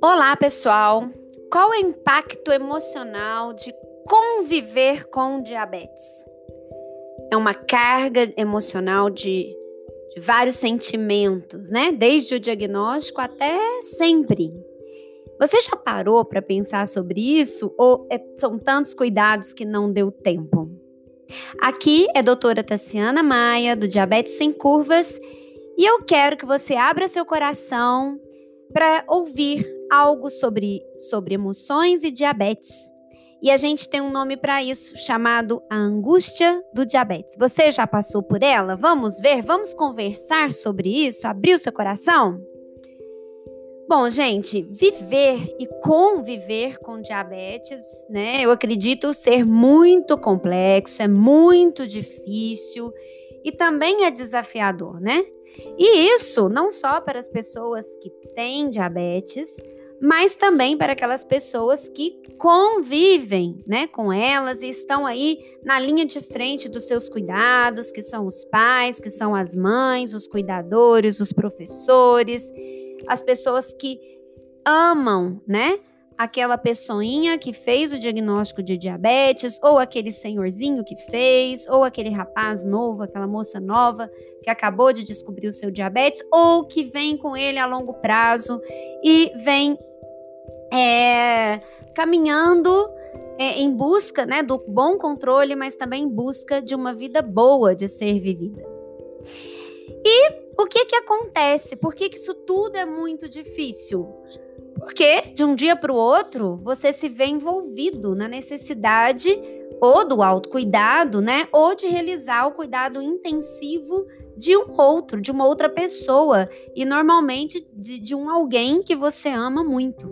Olá, pessoal! Qual é o impacto emocional de conviver com diabetes? É uma carga emocional de, de vários sentimentos, né? Desde o diagnóstico até sempre. Você já parou para pensar sobre isso ou é, são tantos cuidados que não deu tempo? Aqui é doutora Tassiana Maia, do Diabetes Sem Curvas, e eu quero que você abra seu coração para ouvir algo sobre, sobre emoções e diabetes. E a gente tem um nome para isso, chamado a angústia do diabetes. Você já passou por ela? Vamos ver? Vamos conversar sobre isso? Abrir o seu coração? Bom, gente, viver e conviver com diabetes, né? Eu acredito ser muito complexo, é muito difícil e também é desafiador, né? E isso não só para as pessoas que têm diabetes, mas também para aquelas pessoas que convivem, né, com elas e estão aí na linha de frente dos seus cuidados, que são os pais, que são as mães, os cuidadores, os professores, as pessoas que amam, né, aquela pessoinha que fez o diagnóstico de diabetes, ou aquele senhorzinho que fez, ou aquele rapaz novo, aquela moça nova que acabou de descobrir o seu diabetes, ou que vem com ele a longo prazo e vem é, caminhando é, em busca né, do bom controle, mas também em busca de uma vida boa de ser vivida. E o que que acontece? Por que, que isso tudo é muito difícil? Porque de um dia para o outro você se vê envolvido na necessidade ou do autocuidado, né? Ou de realizar o cuidado intensivo de um outro, de uma outra pessoa, e normalmente de, de um alguém que você ama muito.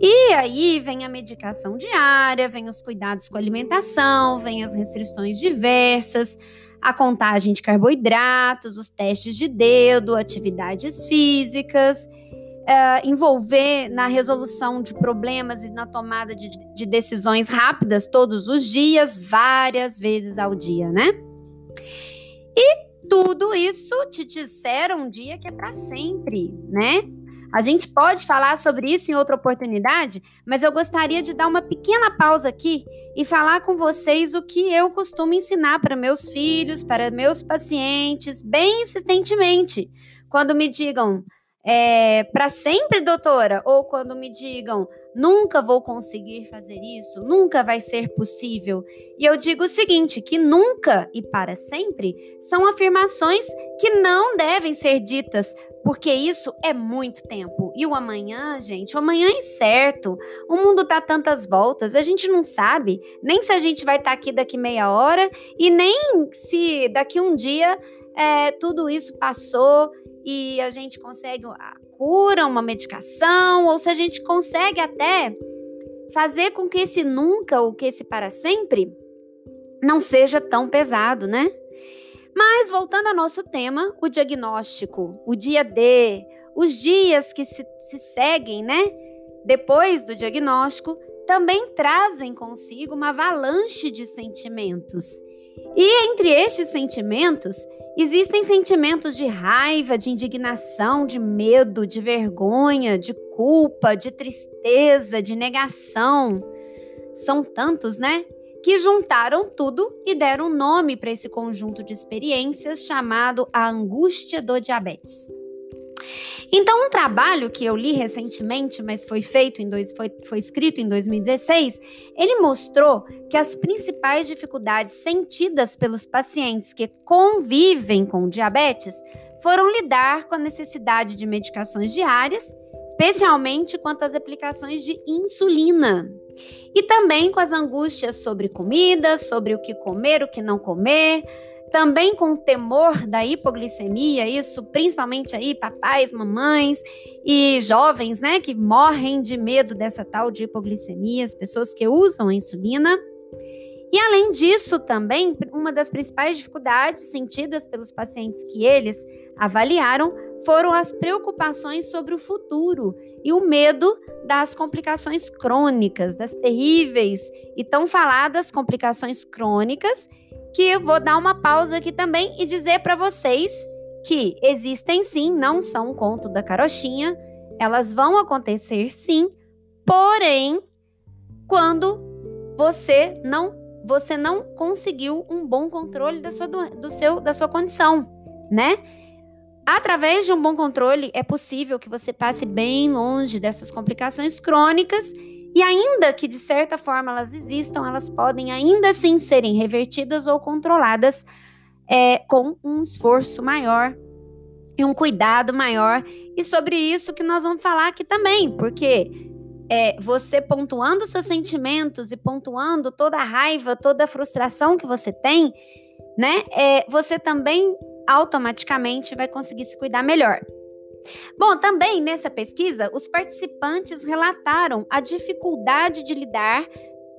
E aí vem a medicação diária, vem os cuidados com a alimentação, vem as restrições diversas, a contagem de carboidratos, os testes de dedo, atividades físicas é, envolver na resolução de problemas e na tomada de, de decisões rápidas todos os dias, várias vezes ao dia, né? E tudo isso te disseram um dia que é para sempre, né? A gente pode falar sobre isso em outra oportunidade, mas eu gostaria de dar uma pequena pausa aqui e falar com vocês o que eu costumo ensinar para meus filhos, para meus pacientes, bem insistentemente. Quando me digam, é, para sempre, doutora? Ou quando me digam, nunca vou conseguir fazer isso, nunca vai ser possível. E eu digo o seguinte: que nunca e para sempre são afirmações que não devem ser ditas, porque isso é muito tempo. E o amanhã, gente, o amanhã é incerto. O mundo tá tantas voltas, a gente não sabe nem se a gente vai estar tá aqui daqui meia hora e nem se daqui um dia é, tudo isso passou e a gente consegue a cura, uma medicação, ou se a gente consegue até fazer com que esse nunca ou que esse para sempre não seja tão pesado, né? Mas voltando ao nosso tema, o diagnóstico, o dia D, os dias que se, se seguem, né? Depois do diagnóstico, também trazem consigo uma avalanche de sentimentos. E entre estes sentimentos Existem sentimentos de raiva, de indignação, de medo, de vergonha, de culpa, de tristeza, de negação. São tantos, né? Que juntaram tudo e deram nome para esse conjunto de experiências chamado a angústia do diabetes. Então, um trabalho que eu li recentemente, mas foi feito em dois, foi, foi escrito em 2016, ele mostrou que as principais dificuldades sentidas pelos pacientes que convivem com diabetes foram lidar com a necessidade de medicações diárias, especialmente quanto às aplicações de insulina. E também com as angústias sobre comida, sobre o que comer, o que não comer, também com temor da hipoglicemia, isso principalmente aí papais, mamães e jovens, né, que morrem de medo dessa tal de hipoglicemia, as pessoas que usam a insulina. E além disso, também uma das principais dificuldades sentidas pelos pacientes que eles avaliaram foram as preocupações sobre o futuro e o medo das complicações crônicas, das terríveis e tão faladas complicações crônicas que eu vou dar uma pausa aqui também e dizer para vocês que existem sim, não são um conto da carochinha, elas vão acontecer sim, porém, quando você não você não conseguiu um bom controle da sua, do seu, da sua condição, né? Através de um bom controle, é possível que você passe bem longe dessas complicações crônicas e ainda que de certa forma elas existam, elas podem ainda assim serem revertidas ou controladas é, com um esforço maior e um cuidado maior. E sobre isso que nós vamos falar aqui também, porque é, você pontuando seus sentimentos e pontuando toda a raiva, toda a frustração que você tem, né? É, você também automaticamente vai conseguir se cuidar melhor. Bom, também nessa pesquisa, os participantes relataram a dificuldade de lidar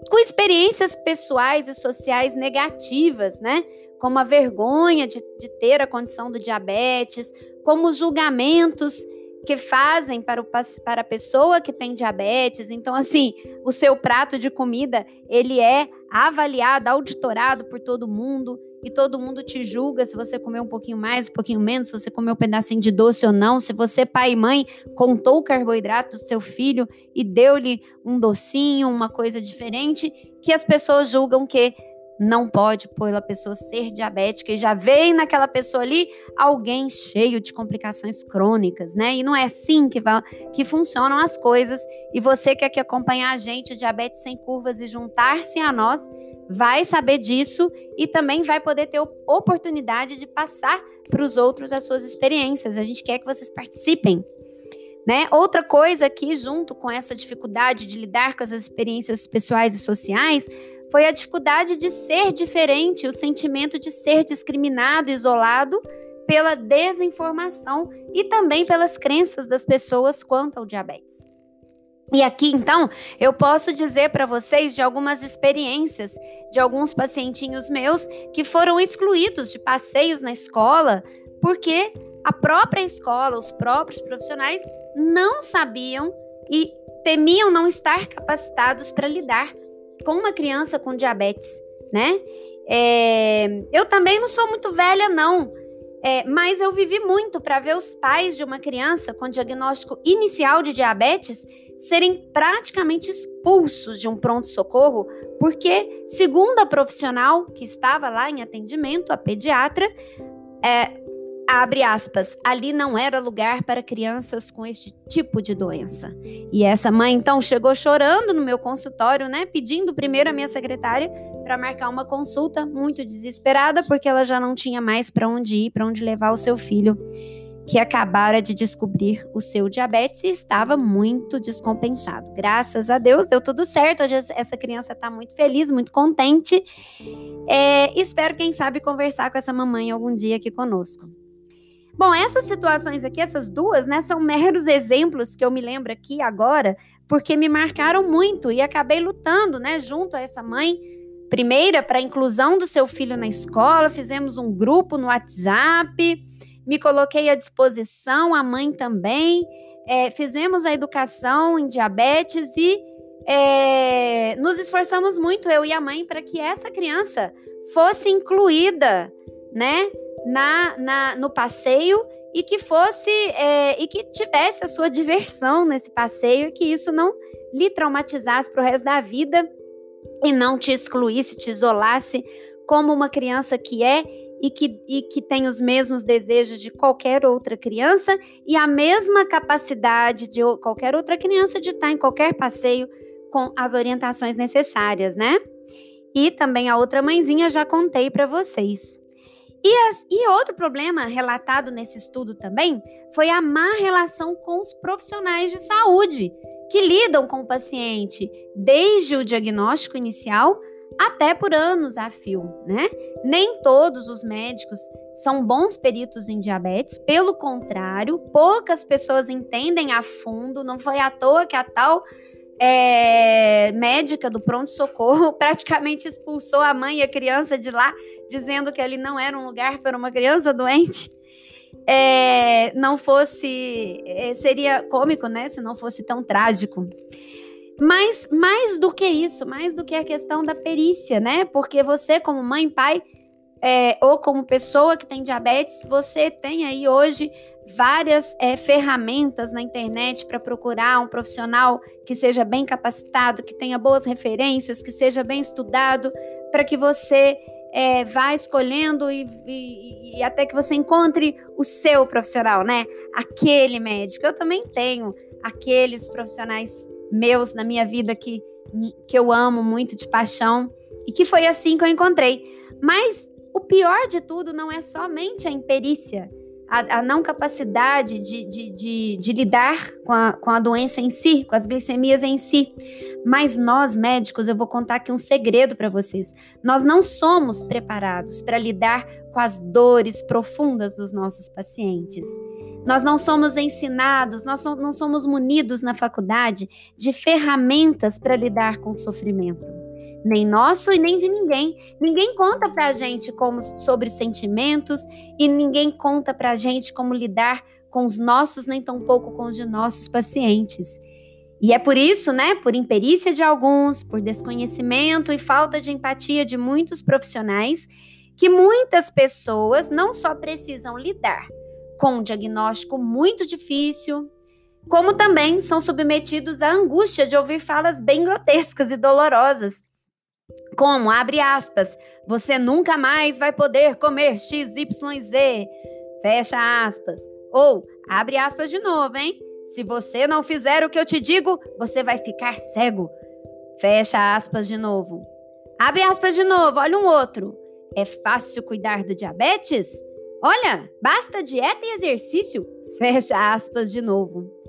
com experiências pessoais e sociais negativas, né? Como a vergonha de, de ter a condição do diabetes, como julgamentos que fazem para, o, para a pessoa que tem diabetes. Então, assim, o seu prato de comida, ele é avaliado, auditorado por todo mundo e todo mundo te julga se você comer um pouquinho mais, um pouquinho menos, se você comer um pedacinho de doce ou não, se você, pai e mãe, contou o carboidrato do seu filho e deu-lhe um docinho, uma coisa diferente, que as pessoas julgam que não pode pela pessoa ser diabética e já vem naquela pessoa ali alguém cheio de complicações crônicas, né? E não é assim que, vai, que funcionam as coisas. E você quer que acompanhar a gente, Diabetes Sem Curvas, e juntar-se a nós, vai saber disso e também vai poder ter oportunidade de passar para os outros as suas experiências. A gente quer que vocês participem. Né? Outra coisa aqui, junto com essa dificuldade de lidar com as experiências pessoais e sociais, foi a dificuldade de ser diferente, o sentimento de ser discriminado, isolado pela desinformação e também pelas crenças das pessoas quanto ao diabetes. E aqui, então, eu posso dizer para vocês de algumas experiências de alguns pacientinhos meus que foram excluídos de passeios na escola porque a própria escola, os próprios profissionais não sabiam e temiam não estar capacitados para lidar com uma criança com diabetes, né? É, eu também não sou muito velha, não. É, mas eu vivi muito para ver os pais de uma criança com diagnóstico inicial de diabetes serem praticamente expulsos de um pronto-socorro, porque, segundo a profissional que estava lá em atendimento, a pediatra, é, abre aspas, ali não era lugar para crianças com este tipo de doença. E essa mãe então chegou chorando no meu consultório, né, pedindo primeiro a minha secretária para marcar uma consulta, muito desesperada porque ela já não tinha mais para onde ir, para onde levar o seu filho, que acabara de descobrir o seu diabetes e estava muito descompensado. Graças a Deus deu tudo certo. Hoje essa criança está muito feliz, muito contente. É, espero, quem sabe, conversar com essa mamãe algum dia aqui conosco. Bom, essas situações aqui, essas duas, né, são meros exemplos que eu me lembro aqui agora, porque me marcaram muito e acabei lutando, né, junto a essa mãe. Primeira, para a inclusão do seu filho na escola, fizemos um grupo no WhatsApp, me coloquei à disposição, a mãe também. É, fizemos a educação em diabetes e é, nos esforçamos muito, eu e a mãe, para que essa criança fosse incluída, né? Na, na no passeio e que fosse é, e que tivesse a sua diversão nesse passeio e que isso não lhe traumatizasse para o resto da vida e não te excluísse, te isolasse como uma criança que é e que, e que tem os mesmos desejos de qualquer outra criança e a mesma capacidade de qualquer outra criança de estar em qualquer passeio com as orientações necessárias, né? E também a outra mãezinha já contei para vocês. E, as, e outro problema relatado nesse estudo também foi a má relação com os profissionais de saúde que lidam com o paciente desde o diagnóstico inicial até por anos a fio, né? Nem todos os médicos são bons peritos em diabetes, pelo contrário, poucas pessoas entendem a fundo, não foi à toa que a tal é, médica do pronto-socorro praticamente expulsou a mãe e a criança de lá, dizendo que ali não era um lugar para uma criança doente. É, não fosse. É, seria cômico, né? Se não fosse tão trágico. Mas mais do que isso, mais do que a questão da perícia, né? Porque você, como mãe pai, é, ou como pessoa que tem diabetes, você tem aí hoje várias é, ferramentas na internet para procurar um profissional que seja bem capacitado, que tenha boas referências, que seja bem estudado, para que você é, vá escolhendo e, e, e, até que você encontre o seu profissional, né? Aquele médico. Eu também tenho aqueles profissionais meus na minha vida que, que eu amo muito de paixão e que foi assim que eu encontrei. Mas o pior de tudo não é somente a imperícia a, a não capacidade de, de, de, de lidar com a, com a doença em si, com as glicemias em si. Mas nós, médicos, eu vou contar aqui um segredo para vocês. Nós não somos preparados para lidar com as dores profundas dos nossos pacientes. Nós não somos ensinados, nós não somos munidos na faculdade de ferramentas para lidar com o sofrimento nem nosso e nem de ninguém. Ninguém conta pra gente como sobre sentimentos e ninguém conta pra gente como lidar com os nossos, nem tampouco com os de nossos pacientes. E é por isso, né, por imperícia de alguns, por desconhecimento e falta de empatia de muitos profissionais, que muitas pessoas não só precisam lidar com um diagnóstico muito difícil, como também são submetidos à angústia de ouvir falas bem grotescas e dolorosas como, abre aspas, você nunca mais vai poder comer XYZ, fecha aspas. Ou, abre aspas de novo, hein? Se você não fizer o que eu te digo, você vai ficar cego. Fecha aspas de novo. Abre aspas de novo, olha um outro. É fácil cuidar do diabetes? Olha, basta dieta e exercício. Fecha aspas de novo.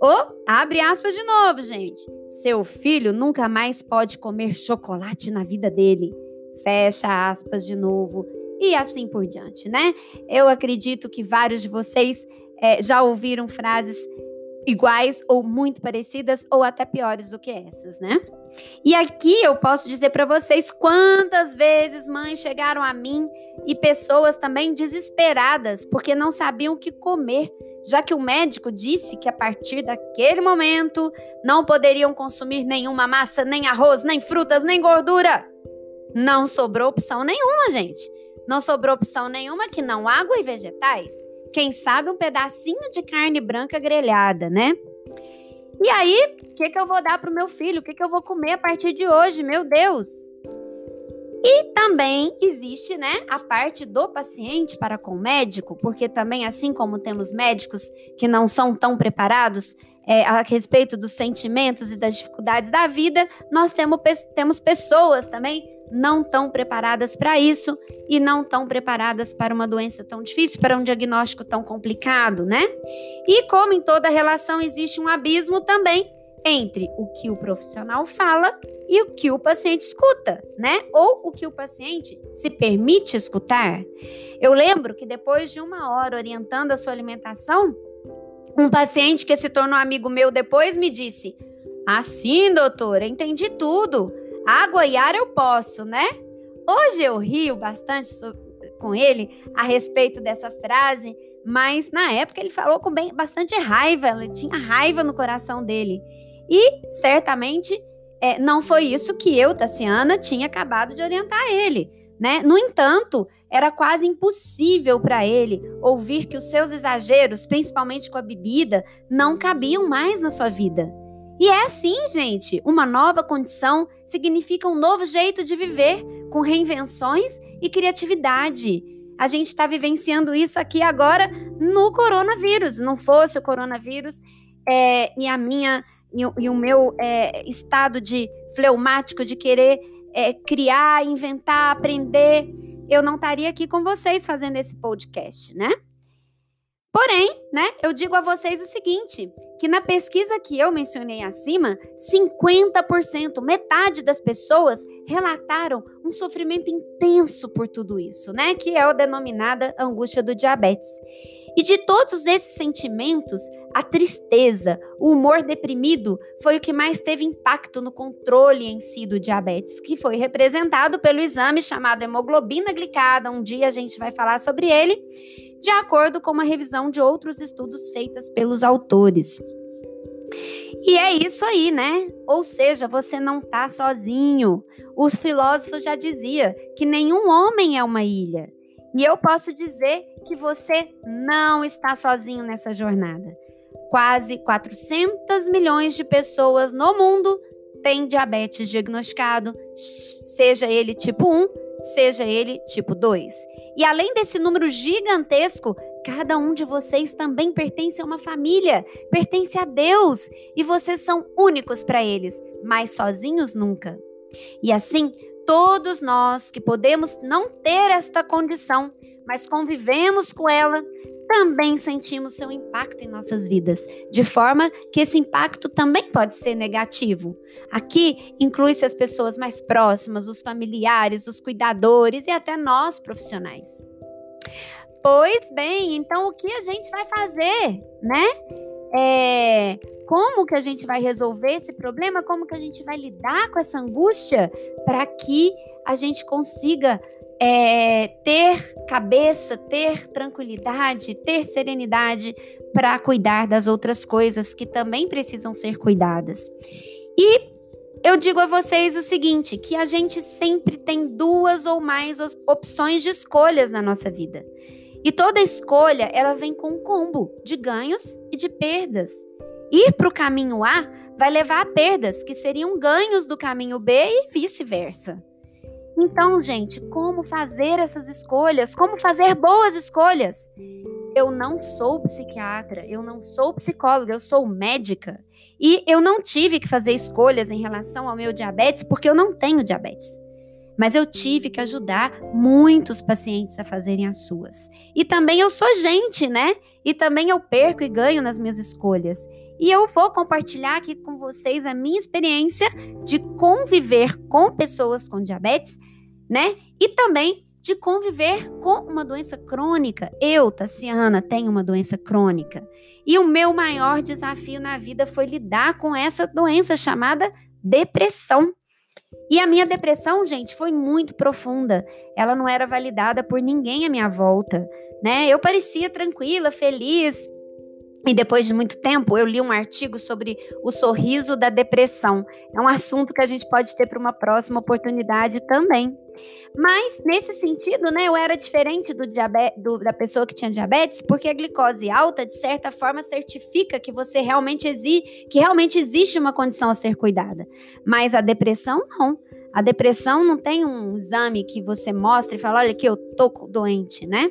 Ou, abre aspas de novo, gente. Seu filho nunca mais pode comer chocolate na vida dele. Fecha aspas de novo. E assim por diante, né? Eu acredito que vários de vocês é, já ouviram frases iguais ou muito parecidas ou até piores do que essas, né? E aqui eu posso dizer para vocês quantas vezes mães chegaram a mim e pessoas também desesperadas porque não sabiam o que comer, já que o médico disse que a partir daquele momento não poderiam consumir nenhuma massa, nem arroz, nem frutas, nem gordura. Não sobrou opção nenhuma, gente. Não sobrou opção nenhuma que não água e vegetais. Quem sabe um pedacinho de carne branca grelhada, né? E aí, o que, que eu vou dar para o meu filho? O que, que eu vou comer a partir de hoje? Meu Deus! E também existe, né, a parte do paciente para com o médico, porque também, assim como temos médicos que não são tão preparados é, a respeito dos sentimentos e das dificuldades da vida, nós temos, temos pessoas também não tão preparadas para isso e não tão preparadas para uma doença tão difícil, para um diagnóstico tão complicado, né? E como em toda relação existe um abismo também entre o que o profissional fala e o que o paciente escuta, né? Ou o que o paciente se permite escutar. Eu lembro que depois de uma hora orientando a sua alimentação, um paciente que se tornou amigo meu depois me disse: Assim, doutora, entendi tudo. Água e ar eu posso, né? Hoje eu rio bastante com ele a respeito dessa frase, mas na época ele falou com bem, bastante raiva, ele tinha raiva no coração dele. E certamente é, não foi isso que eu, Tassiana, tinha acabado de orientar ele. Né? No entanto, era quase impossível para ele ouvir que os seus exageros, principalmente com a bebida, não cabiam mais na sua vida. E é assim, gente. Uma nova condição significa um novo jeito de viver, com reinvenções e criatividade. A gente está vivenciando isso aqui agora no coronavírus. Não fosse o coronavírus é, e a minha e, e o meu é, estado de fleumático de querer é, criar, inventar, aprender, eu não estaria aqui com vocês fazendo esse podcast, né? Porém, né, eu digo a vocês o seguinte, que na pesquisa que eu mencionei acima, 50%, metade das pessoas relataram um sofrimento intenso por tudo isso, né, que é a denominada angústia do diabetes. E de todos esses sentimentos, a tristeza, o humor deprimido foi o que mais teve impacto no controle em si do diabetes, que foi representado pelo exame chamado hemoglobina glicada. Um dia a gente vai falar sobre ele de acordo com uma revisão de outros estudos feitas pelos autores. E é isso aí, né? Ou seja, você não tá sozinho. Os filósofos já diziam que nenhum homem é uma ilha. E eu posso dizer que você não está sozinho nessa jornada. Quase 400 milhões de pessoas no mundo têm diabetes diagnosticado, seja ele tipo 1, seja ele tipo 2. E além desse número gigantesco, cada um de vocês também pertence a uma família, pertence a Deus, e vocês são únicos para eles, mas sozinhos nunca. E assim, todos nós que podemos não ter esta condição, mas convivemos com ela, também sentimos seu impacto em nossas vidas, de forma que esse impacto também pode ser negativo. Aqui inclui-se as pessoas mais próximas, os familiares, os cuidadores e até nós profissionais. Pois bem, então o que a gente vai fazer, né? É, como que a gente vai resolver esse problema? Como que a gente vai lidar com essa angústia para que a gente consiga é, ter cabeça, ter tranquilidade, ter serenidade para cuidar das outras coisas que também precisam ser cuidadas. E eu digo a vocês o seguinte, que a gente sempre tem duas ou mais opções de escolhas na nossa vida. E toda escolha, ela vem com um combo de ganhos e de perdas. Ir para o caminho A vai levar a perdas, que seriam ganhos do caminho B e vice-versa. Então, gente, como fazer essas escolhas? Como fazer boas escolhas? Eu não sou psiquiatra, eu não sou psicóloga, eu sou médica. E eu não tive que fazer escolhas em relação ao meu diabetes porque eu não tenho diabetes. Mas eu tive que ajudar muitos pacientes a fazerem as suas. E também eu sou gente, né? E também eu perco e ganho nas minhas escolhas. E eu vou compartilhar aqui com vocês a minha experiência de conviver com pessoas com diabetes, né? E também de conviver com uma doença crônica. Eu, Tassiana, tenho uma doença crônica. E o meu maior desafio na vida foi lidar com essa doença chamada depressão. E a minha depressão, gente, foi muito profunda. Ela não era validada por ninguém à minha volta, né? Eu parecia tranquila, feliz, e depois de muito tempo, eu li um artigo sobre o sorriso da depressão. É um assunto que a gente pode ter para uma próxima oportunidade também. Mas, nesse sentido, né, eu era diferente do, do da pessoa que tinha diabetes, porque a glicose alta, de certa forma, certifica que você realmente existe, que realmente existe uma condição a ser cuidada. Mas a depressão, não. A depressão não tem um exame que você mostra e fala, olha aqui, eu tô doente, né?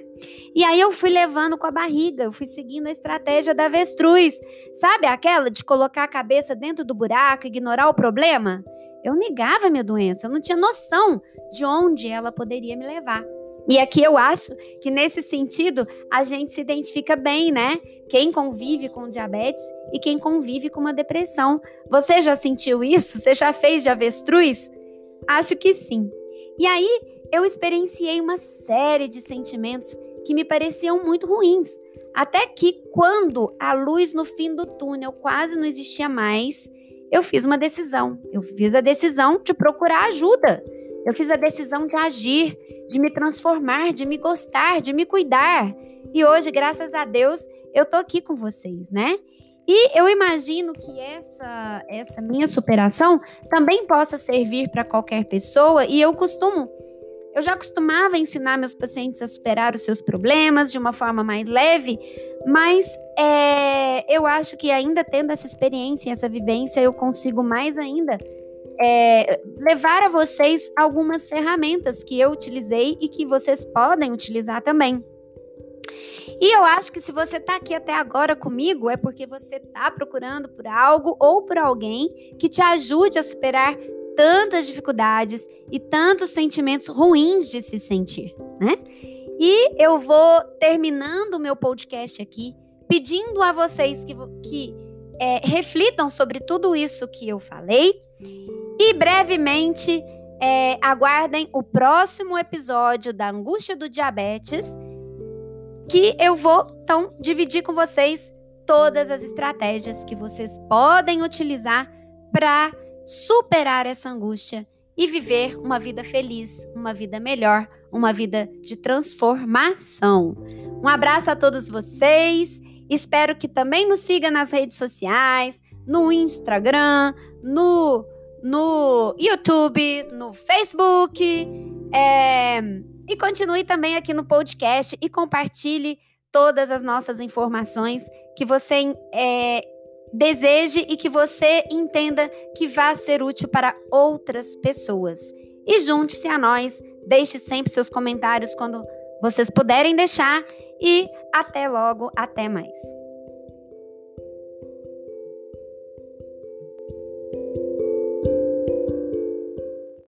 E aí eu fui levando com a barriga, eu fui seguindo a estratégia da avestruz. Sabe aquela de colocar a cabeça dentro do buraco, ignorar o problema? Eu negava a minha doença, eu não tinha noção de onde ela poderia me levar. E aqui eu acho que nesse sentido a gente se identifica bem, né? Quem convive com diabetes e quem convive com uma depressão. Você já sentiu isso? Você já fez de avestruz? Acho que sim. E aí eu experienciei uma série de sentimentos que me pareciam muito ruins. Até que, quando a luz no fim do túnel quase não existia mais, eu fiz uma decisão. Eu fiz a decisão de procurar ajuda. Eu fiz a decisão de agir, de me transformar, de me gostar, de me cuidar. E hoje, graças a Deus, eu tô aqui com vocês, né? E eu imagino que essa, essa minha superação também possa servir para qualquer pessoa, e eu costumo. Eu já costumava ensinar meus pacientes a superar os seus problemas de uma forma mais leve, mas é, eu acho que ainda tendo essa experiência, essa vivência, eu consigo mais ainda é, levar a vocês algumas ferramentas que eu utilizei e que vocês podem utilizar também. E eu acho que se você está aqui até agora comigo, é porque você está procurando por algo ou por alguém que te ajude a superar tantas dificuldades e tantos sentimentos ruins de se sentir, né? E eu vou terminando o meu podcast aqui, pedindo a vocês que, que é, reflitam sobre tudo isso que eu falei e brevemente é, aguardem o próximo episódio da Angústia do Diabetes que eu vou então dividir com vocês todas as estratégias que vocês podem utilizar para superar essa angústia e viver uma vida feliz, uma vida melhor, uma vida de transformação. Um abraço a todos vocês. Espero que também nos siga nas redes sociais, no Instagram, no, no YouTube, no Facebook. É, e continue também aqui no podcast e compartilhe todas as nossas informações que você é, deseje e que você entenda que vai ser útil para outras pessoas. E junte-se a nós, deixe sempre seus comentários quando vocês puderem deixar e até logo, até mais.